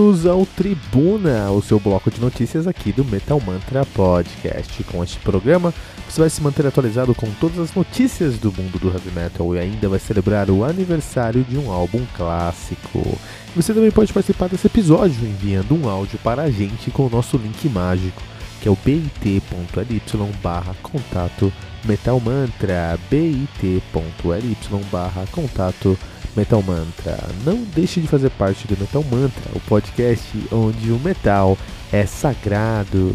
bem-vindos ao Tribuna, o seu bloco de notícias aqui do Metal Mantra Podcast. Com este programa, você vai se manter atualizado com todas as notícias do mundo do heavy metal e ainda vai celebrar o aniversário de um álbum clássico. Você também pode participar desse episódio enviando um áudio para a gente com o nosso link mágico, que é o bit.ly barra contato Metal Mantra, bit.ly barra contato Metal Mantra. Não deixe de fazer parte do Metal Mantra, o podcast onde o metal é sagrado.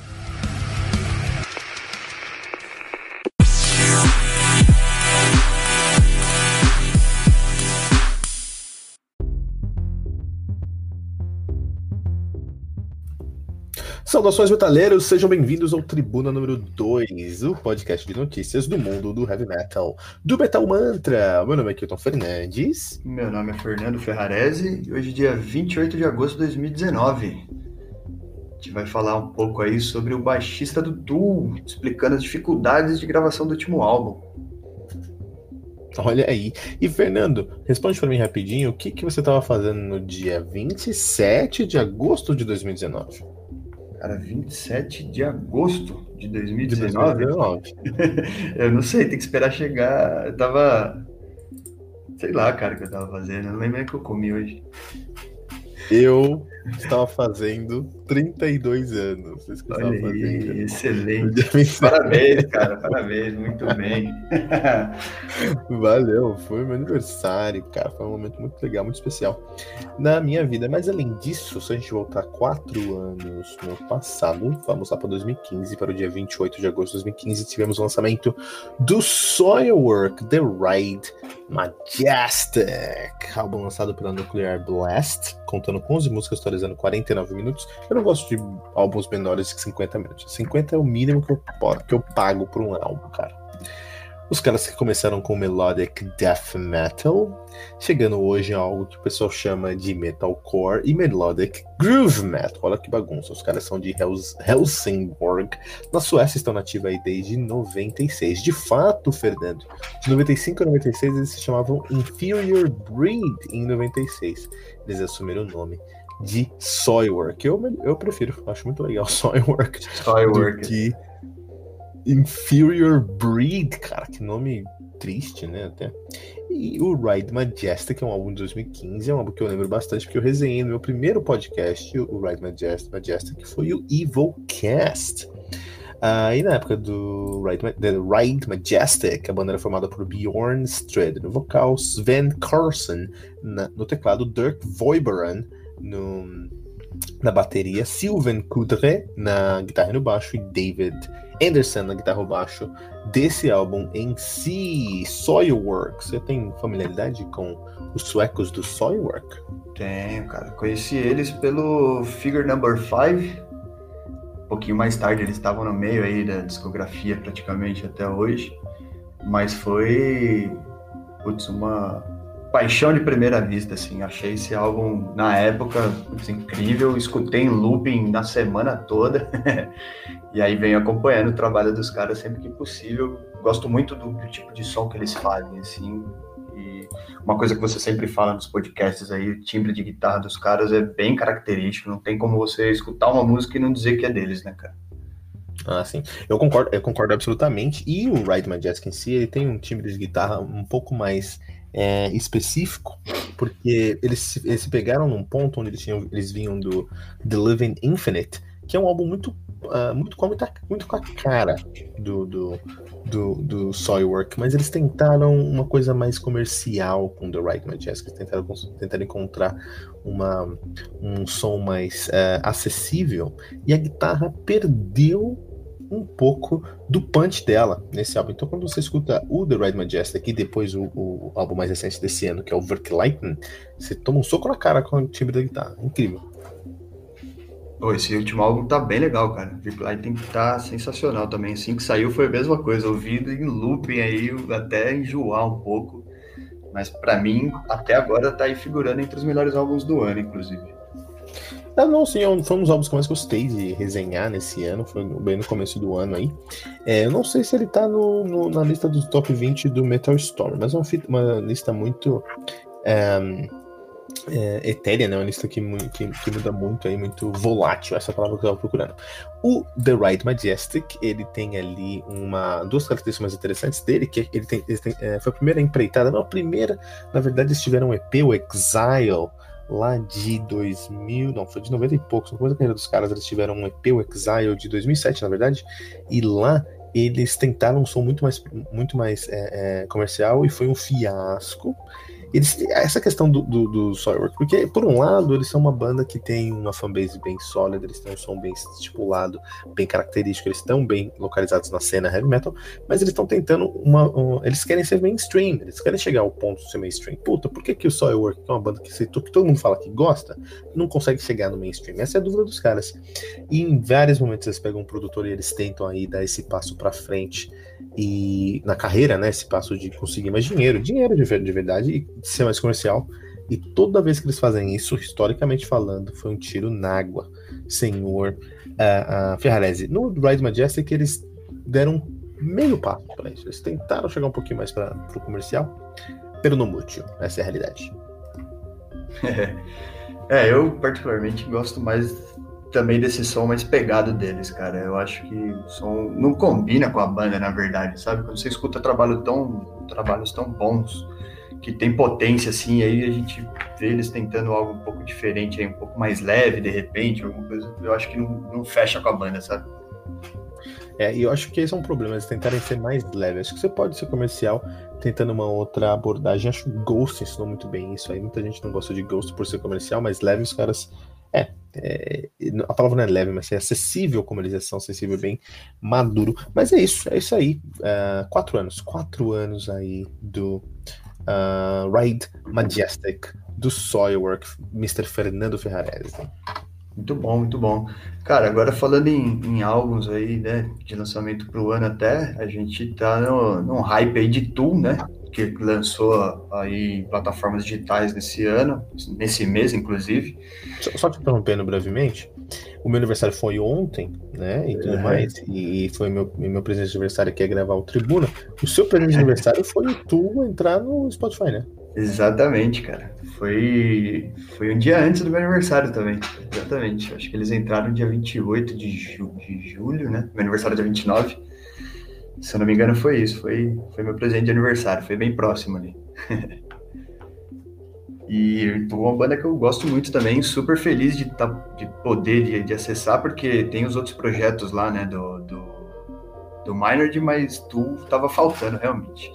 Saudações metaleiros, sejam bem-vindos ao Tribuna número 2, o podcast de notícias do mundo do heavy metal, do Metal Mantra. Meu nome é Kilton Fernandes. Meu nome é Fernando Ferrarese e hoje é dia 28 de agosto de 2019. A gente vai falar um pouco aí sobre o baixista do Tool, explicando as dificuldades de gravação do último álbum. Olha aí. E Fernando, responde para mim rapidinho, o que, que você estava fazendo no dia 27 de agosto de 2019? Cara, 27 de agosto de 2019? De 2019. eu não sei, tem que esperar chegar. Eu tava. Sei lá, cara, o que eu tava fazendo. Eu não lembro o que eu comi hoje. Eu estava fazendo 32 anos. Olha aí, fazendo. excelente. Parabéns, cara, parabéns, muito bem. Valeu, foi meu aniversário, cara. Foi um momento muito legal, muito especial na minha vida. Mas além disso, se a gente voltar quatro anos no passado, vamos lá para 2015, para o dia 28 de agosto de 2015, tivemos o lançamento do Soilwork The Ride Majestic, álbum lançado pela Nuclear Blast, contando com 11 músicas, atualizando 49 minutos. Eu não gosto de álbuns menores que 50 minutos. 50 é o mínimo que eu, que eu pago por um álbum, cara. Os caras que começaram com melodic death metal, chegando hoje a algo que o pessoal chama de metalcore e melodic groove metal. Olha que bagunça. Os caras são de Hels Helsingborg. Na Suécia estão nativos aí desde 96. De fato, Fernando, de 95 a 96 eles se chamavam Inferior Breed em 96. Eles assumiram o nome de Soilwork. Eu, eu prefiro, acho muito legal Soilwork. Soilwork. Do que Inferior Breed, cara, que nome triste, né? Até. E o Ride Majestic, é um álbum de 2015, é um álbum que eu lembro bastante, porque eu resenhei no meu primeiro podcast, o Ride Majestic, Majestic que foi o Evil Cast. Uh, e na época do Ride, The Ride Majestic, a banda era formada por Bjorn Strid no vocal, Sven Carson na, no teclado, Dirk Voiberan no, na bateria, Sylvain Coudray na guitarra e no baixo e David Anderson na guitarra e baixo desse álbum em si, Soilwork. Você tem familiaridade com os suecos do Soilwork? Tenho, cara. Conheci eles pelo Figure Number 5. Um pouquinho mais tarde eles estavam no meio aí da discografia praticamente até hoje. Mas foi putz, uma paixão de primeira vista, assim. Achei esse álbum, na época, incrível. Escutei em looping na semana toda. e aí venho acompanhando o trabalho dos caras sempre que possível. Gosto muito do, do, tipo de som que eles fazem, assim. E uma coisa que você sempre fala nos podcasts aí, o timbre de guitarra dos caras é bem característico. Não tem como você escutar uma música e não dizer que é deles, né, cara? Ah, sim. Eu concordo, eu concordo absolutamente. E o Ride Majestic em si, ele tem um timbre de guitarra um pouco mais é, específico, porque eles, eles se pegaram num ponto onde eles, tinham, eles vinham do The Living Infinite, que é um álbum muito uh, muito, com, muito, muito com a cara do, do, do, do Soilwork, mas eles tentaram uma coisa mais comercial com The Right Majestic, tentaram, tentaram encontrar uma, um som mais uh, acessível, e a guitarra perdeu um pouco do punch dela nesse álbum. Então, quando você escuta o The Ride Majestic e depois o, o, álbum mais recente desse ano, que é o Verkleiten, você toma um soco na cara com o timbre da guitarra. Incrível. Pô, esse último álbum tá bem legal, cara. Verkleiten tá sensacional também. Assim que saiu foi a mesma coisa, ouvido em looping aí, até enjoar um pouco. Mas para mim, até agora tá aí figurando entre os melhores álbuns do ano, inclusive. Ah, não, sim, foi um dos álbuns que eu mais gostei de resenhar nesse ano, foi bem no começo do ano aí. É, eu não sei se ele tá no, no, na lista dos top 20 do Metal Storm, mas é uma, uma lista muito é, é, etérea, né? Uma lista que, que, que, muda muito aí, muito volátil, essa palavra que eu estava procurando. O The Right Majestic, ele tem ali uma, duas características mais interessantes dele, que ele tem, ele tem é, foi a primeira empreitada, não, a primeira, na verdade, eles tiveram um EP, o Exile, lá de 2000, não, foi de 90 e poucos, da carreira dos caras, eles tiveram um EP, o Exile, de 2007, na verdade, e lá eles tentaram um som muito mais, muito mais é, é, comercial e foi um fiasco. Eles, essa questão do, do, do Soilwork, porque por um lado eles são uma banda que tem uma fanbase bem sólida, eles têm um som bem estipulado, bem característico, eles estão bem localizados na cena heavy metal, mas eles estão tentando uma, Eles querem ser mainstream, eles querem chegar ao ponto de ser mainstream. Puta, por que, que o Soilwork, que é uma banda que, que todo mundo fala que gosta, não consegue chegar no mainstream? Essa é a dúvida dos caras. E em vários momentos eles pegam um produtor e eles tentam aí dar esse passo para frente e na carreira, né, esse passo de conseguir mais dinheiro, dinheiro de, de verdade e ser mais comercial. E toda vez que eles fazem isso, historicamente falando, foi um tiro na água, senhor uh, uh, Ferrarese. No Ride Majestic, eles deram meio passo para isso. Eles tentaram chegar um pouquinho mais para o comercial, pero no mútil. Essa é a realidade. É, eu particularmente gosto mais também desse som mais pegado deles, cara. Eu acho que o som não combina com a banda, na verdade, sabe? Quando você escuta trabalho tão, trabalhos tão bons, que tem potência, assim, aí a gente vê eles tentando algo um pouco diferente, aí, um pouco mais leve, de repente, alguma coisa, eu acho que não, não fecha com a banda, sabe? É, e eu acho que esse é um problema, eles tentarem ser mais leves. Acho que você pode ser comercial tentando uma outra abordagem. Acho que Ghost ensinou muito bem isso aí. Muita gente não gosta de Ghost por ser comercial, mas leve os caras é, é, a palavra não é leve, mas é acessível como eles são, acessível, bem maduro. Mas é isso, é isso aí. Uh, quatro anos, quatro anos aí do uh, Ride Majestic, do Soilwork, Mr. Fernando Ferrarese. Muito bom, muito bom. Cara, agora falando em, em álbuns aí, né, de lançamento pro ano até, a gente tá no, num hype aí de Tool, né? Que lançou aí plataformas digitais nesse ano, nesse mês, inclusive. Só, só te interrompendo brevemente, o meu aniversário foi ontem, né? E tudo é. mais. E foi meu, meu presente de aniversário que é gravar o Tribuna. O seu presente de aniversário foi tu entrar no Spotify, né? Exatamente, cara. Foi, foi um dia antes do meu aniversário também. Exatamente. Acho que eles entraram dia 28 de, ju, de julho, né? Meu aniversário é dia 29. Se eu não me engano, foi isso. Foi, foi meu presente de aniversário. Foi bem próximo ali. e uma banda que eu gosto muito também. Super feliz de, tá, de poder de, de acessar, porque tem os outros projetos lá, né? Do, do, do Minord, mas tu tava faltando realmente.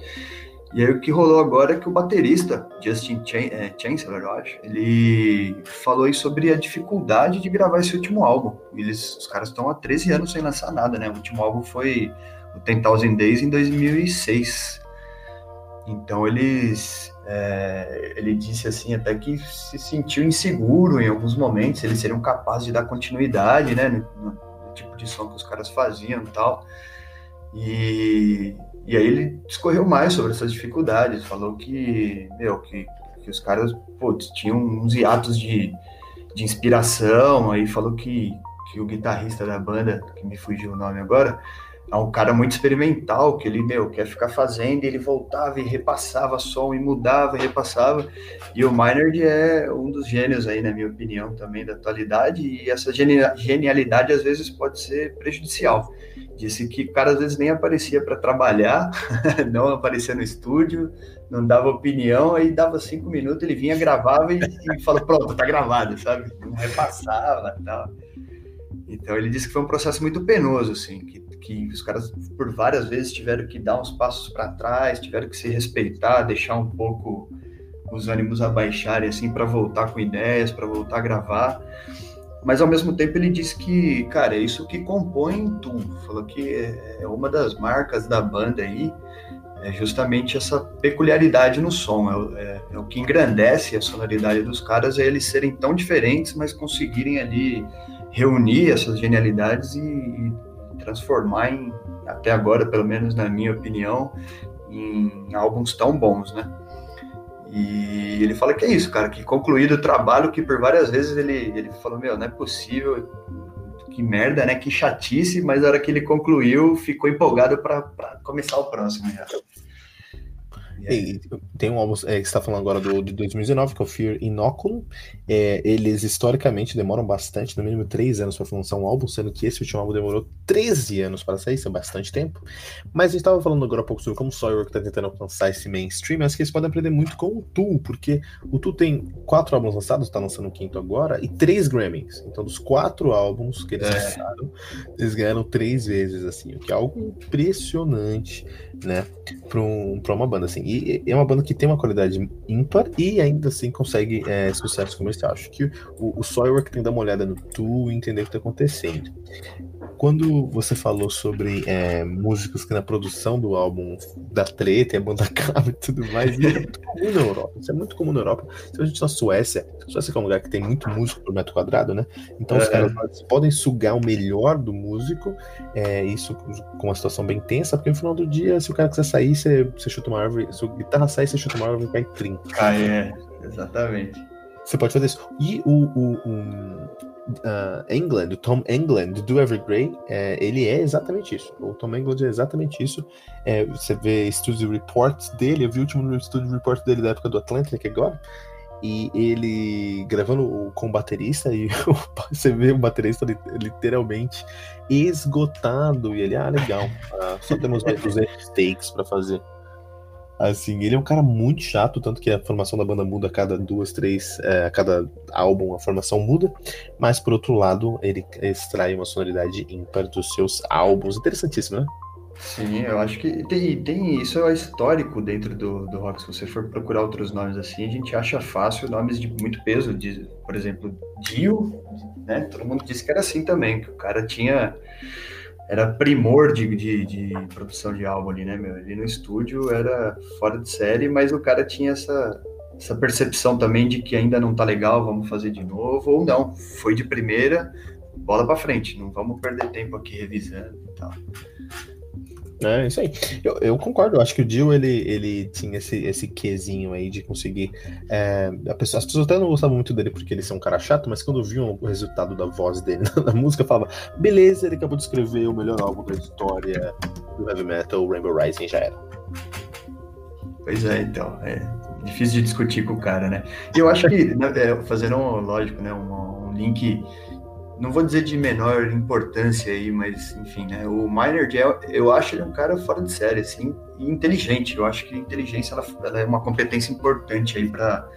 E aí o que rolou agora é que o baterista, Justin Ch é, Chancellor, eu acho, ele falou aí sobre a dificuldade de gravar esse último álbum. Eles, os caras estão há 13 anos sem lançar nada, né? O último álbum foi o Ten Thousand Days em 2006. Então eles, é, ele disse assim até que se sentiu inseguro em alguns momentos, eles seriam capazes de dar continuidade, né, no, no, tipo de som que os caras faziam e tal. E, e aí ele discorreu mais sobre essas dificuldades, falou que, meu, que, que os caras, putz, tinham uns hiatos de, de inspiração, aí falou que, que o guitarrista da banda, que me fugiu o nome agora, é um cara muito experimental, que ele, meu, quer ficar fazendo, ele voltava e repassava som, e mudava e repassava. E o Maynard é um dos gênios aí, na minha opinião, também da atualidade, e essa genialidade às vezes pode ser prejudicial. Disse que o cara às vezes nem aparecia para trabalhar, não aparecia no estúdio, não dava opinião, aí dava cinco minutos, ele vinha, gravava e, e pronto, tá gravado, sabe? Não repassava tal. Então ele disse que foi um processo muito penoso, assim, que, que os caras por várias vezes tiveram que dar uns passos para trás, tiveram que se respeitar, deixar um pouco os ânimos abaixarem, assim, para voltar com ideias, para voltar a gravar. Mas ao mesmo tempo ele disse que, cara, é isso que compõe Tu. Falou que é uma das marcas da banda aí, é justamente essa peculiaridade no som. É, é, é, o que engrandece a sonoridade dos caras, é eles serem tão diferentes, mas conseguirem ali reunir essas genialidades e, e transformar em, até agora, pelo menos na minha opinião, em álbuns tão bons, né? E ele fala que é isso, cara, que concluído o trabalho, que por várias vezes ele, ele falou, meu, não é possível, que merda, né? Que chatice, mas na hora que ele concluiu, ficou empolgado para começar o próximo. Já. E tem um álbum é, que você está falando agora do, de 2019, que é o Fear Inoculum. É, eles historicamente demoram bastante, no mínimo três anos para lançar um álbum, sendo que esse último álbum demorou 13 anos para sair, isso é bastante tempo. Mas a gente estava falando agora há pouco sobre como o Sawyer está tentando alcançar esse mainstream, acho que eles podem aprender muito com o Tool, porque o Tool tem quatro álbuns lançados, está lançando o quinto agora, e três Grammys. Então, dos quatro álbuns que eles é. lançaram, eles ganharam três vezes, assim, o que é algo impressionante, né, para um, uma banda, assim. E é uma banda que tem uma qualidade ímpar e ainda assim consegue é, sucesso comercial. Acho que o, o Soilwork tem que dar uma olhada no Tu e entender o que está acontecendo. Quando você falou sobre é, músicos que na produção do álbum da treta e a banda acaba e tudo mais, isso é muito comum na Europa. Isso é muito comum na Europa. Se a gente na Suécia, a Suécia é um lugar que tem muito músico por metro quadrado, né? Então é. os caras podem sugar o melhor do músico, é, isso com uma situação bem tensa, porque no final do dia, se o cara quiser sair, você, você chuta uma árvore, se o guitarra sair, você chuta uma árvore e cai 30. Ah, é, exatamente. Você pode fazer isso. E o, o, o uh, England, o Tom England do Evergrey, é, ele é exatamente isso. O Tom England é exatamente isso. É, você vê Studio Reports dele, eu vi o último Studio Report dele da época do Atlantic agora, e ele gravando com o baterista, e você vê o baterista literalmente esgotado, e ele, ah, legal, ah, só temos mais 200 takes para fazer. Assim, ele é um cara muito chato, tanto que a formação da banda muda a cada duas, três, é, a cada álbum a formação muda, mas por outro lado, ele extrai uma sonoridade ímpar dos seus álbuns. Interessantíssimo, né? Sim, eu acho que tem, tem isso é histórico dentro do, do rock. Se você for procurar outros nomes assim, a gente acha fácil nomes de muito peso, de, por exemplo, Dio, né? Todo mundo disse que era assim também, que o cara tinha era primor de, de, de, produção de álbum ali, né, meu? Ele no estúdio era fora de série, mas o cara tinha essa, essa percepção também de que ainda não tá legal, vamos fazer de novo, ou não, foi de primeira, bola para frente, não vamos perder tempo aqui revisando e tal. É, isso aí. Eu, eu, concordo, eu acho que o Dio ele, ele tinha esse, esse quesinho aí de conseguir. É, pessoa, as pessoas até não gostavam muito dele porque ele é um cara chato, mas quando viam o resultado da voz dele na, música, falava: beleza, ele acabou de escrever o melhor álbum da história do heavy metal, Rainbow Rising já era. Pois é, então. É difícil de discutir com o cara, né? E eu acho que, né, é, fazendo, lógico, né, um, um link não vou dizer de menor importância aí, mas enfim, né? O Miner, eu acho ele um cara fora de série, assim, e inteligente. Eu acho que inteligência ela, ela é uma competência importante aí para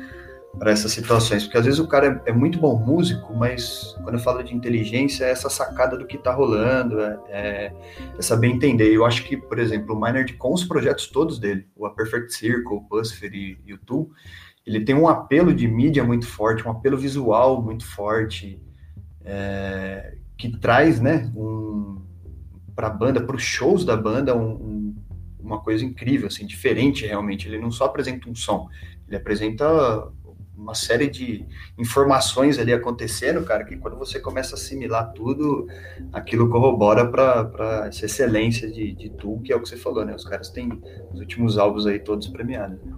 para essas situações, porque às vezes o cara é, é, muito bom músico, mas quando eu falo de inteligência é essa sacada do que está rolando, é, é, é, saber entender. Eu acho que, por exemplo, o Minerd, com os projetos todos dele, o A Perfect Circle, o Buzzfeed e, e o Tool, ele tem um apelo de mídia muito forte, um apelo visual muito forte, é, que traz, né, um, para a banda, para os shows da banda, um, um, uma coisa incrível, assim, diferente realmente. Ele não só apresenta um som, ele apresenta uma série de informações ali acontecendo, cara, que quando você começa a assimilar tudo, aquilo corrobora para essa excelência de, de tu, que é o que você falou, né? Os caras têm os últimos álbuns aí todos premiados. Né?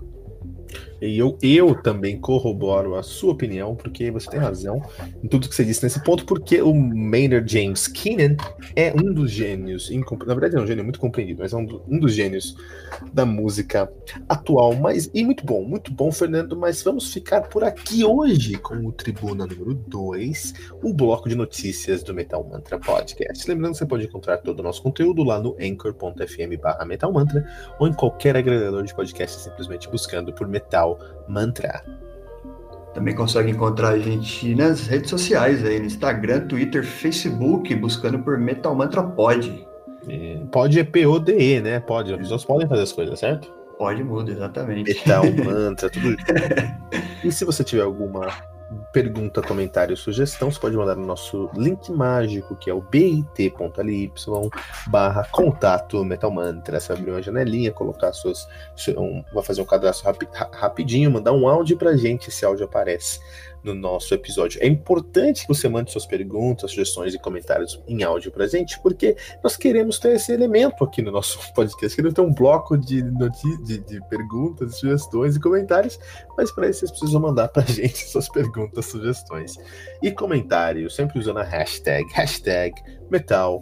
E eu, eu também corroboro a sua opinião, porque você tem razão em tudo que você disse nesse ponto, porque o Maynard James Keenan é um dos gênios, na verdade é um gênio muito compreendido, mas é um, do, um dos gênios da música atual, mas e muito bom, muito bom, Fernando, mas vamos ficar por aqui hoje com o Tribuna número 2, o bloco de notícias do Metal Mantra Podcast. Lembrando que você pode encontrar todo o nosso conteúdo lá no anchor.fm barra Metal Mantra ou em qualquer agregador de podcast, simplesmente buscando por Metal Mantra. Também consegue encontrar a gente nas redes sociais aí, no Instagram, Twitter, Facebook, buscando por Metal Mantra Pod. É, pode é P-O-D-E, né? Pode. As pessoas podem fazer as coisas, certo? Pode muda, exatamente. Metal, mantra, tudo. e se você tiver alguma pergunta, comentário, sugestão, você pode mandar no nosso link mágico, que é o bit.ly barra contato Metal Mantra. Você abrir uma janelinha, colocar suas. Um, vai fazer um cadastro rapi, rapidinho, mandar um áudio pra gente, esse áudio aparece no nosso episódio. É importante que você mande suas perguntas, sugestões e comentários em áudio pra gente, porque nós queremos ter esse elemento aqui no nosso podcast. Queremos ter um bloco de, de, de perguntas, sugestões e comentários, mas para isso vocês precisam mandar pra gente suas perguntas, sugestões e comentários, sempre usando a hashtag, hashtag Metal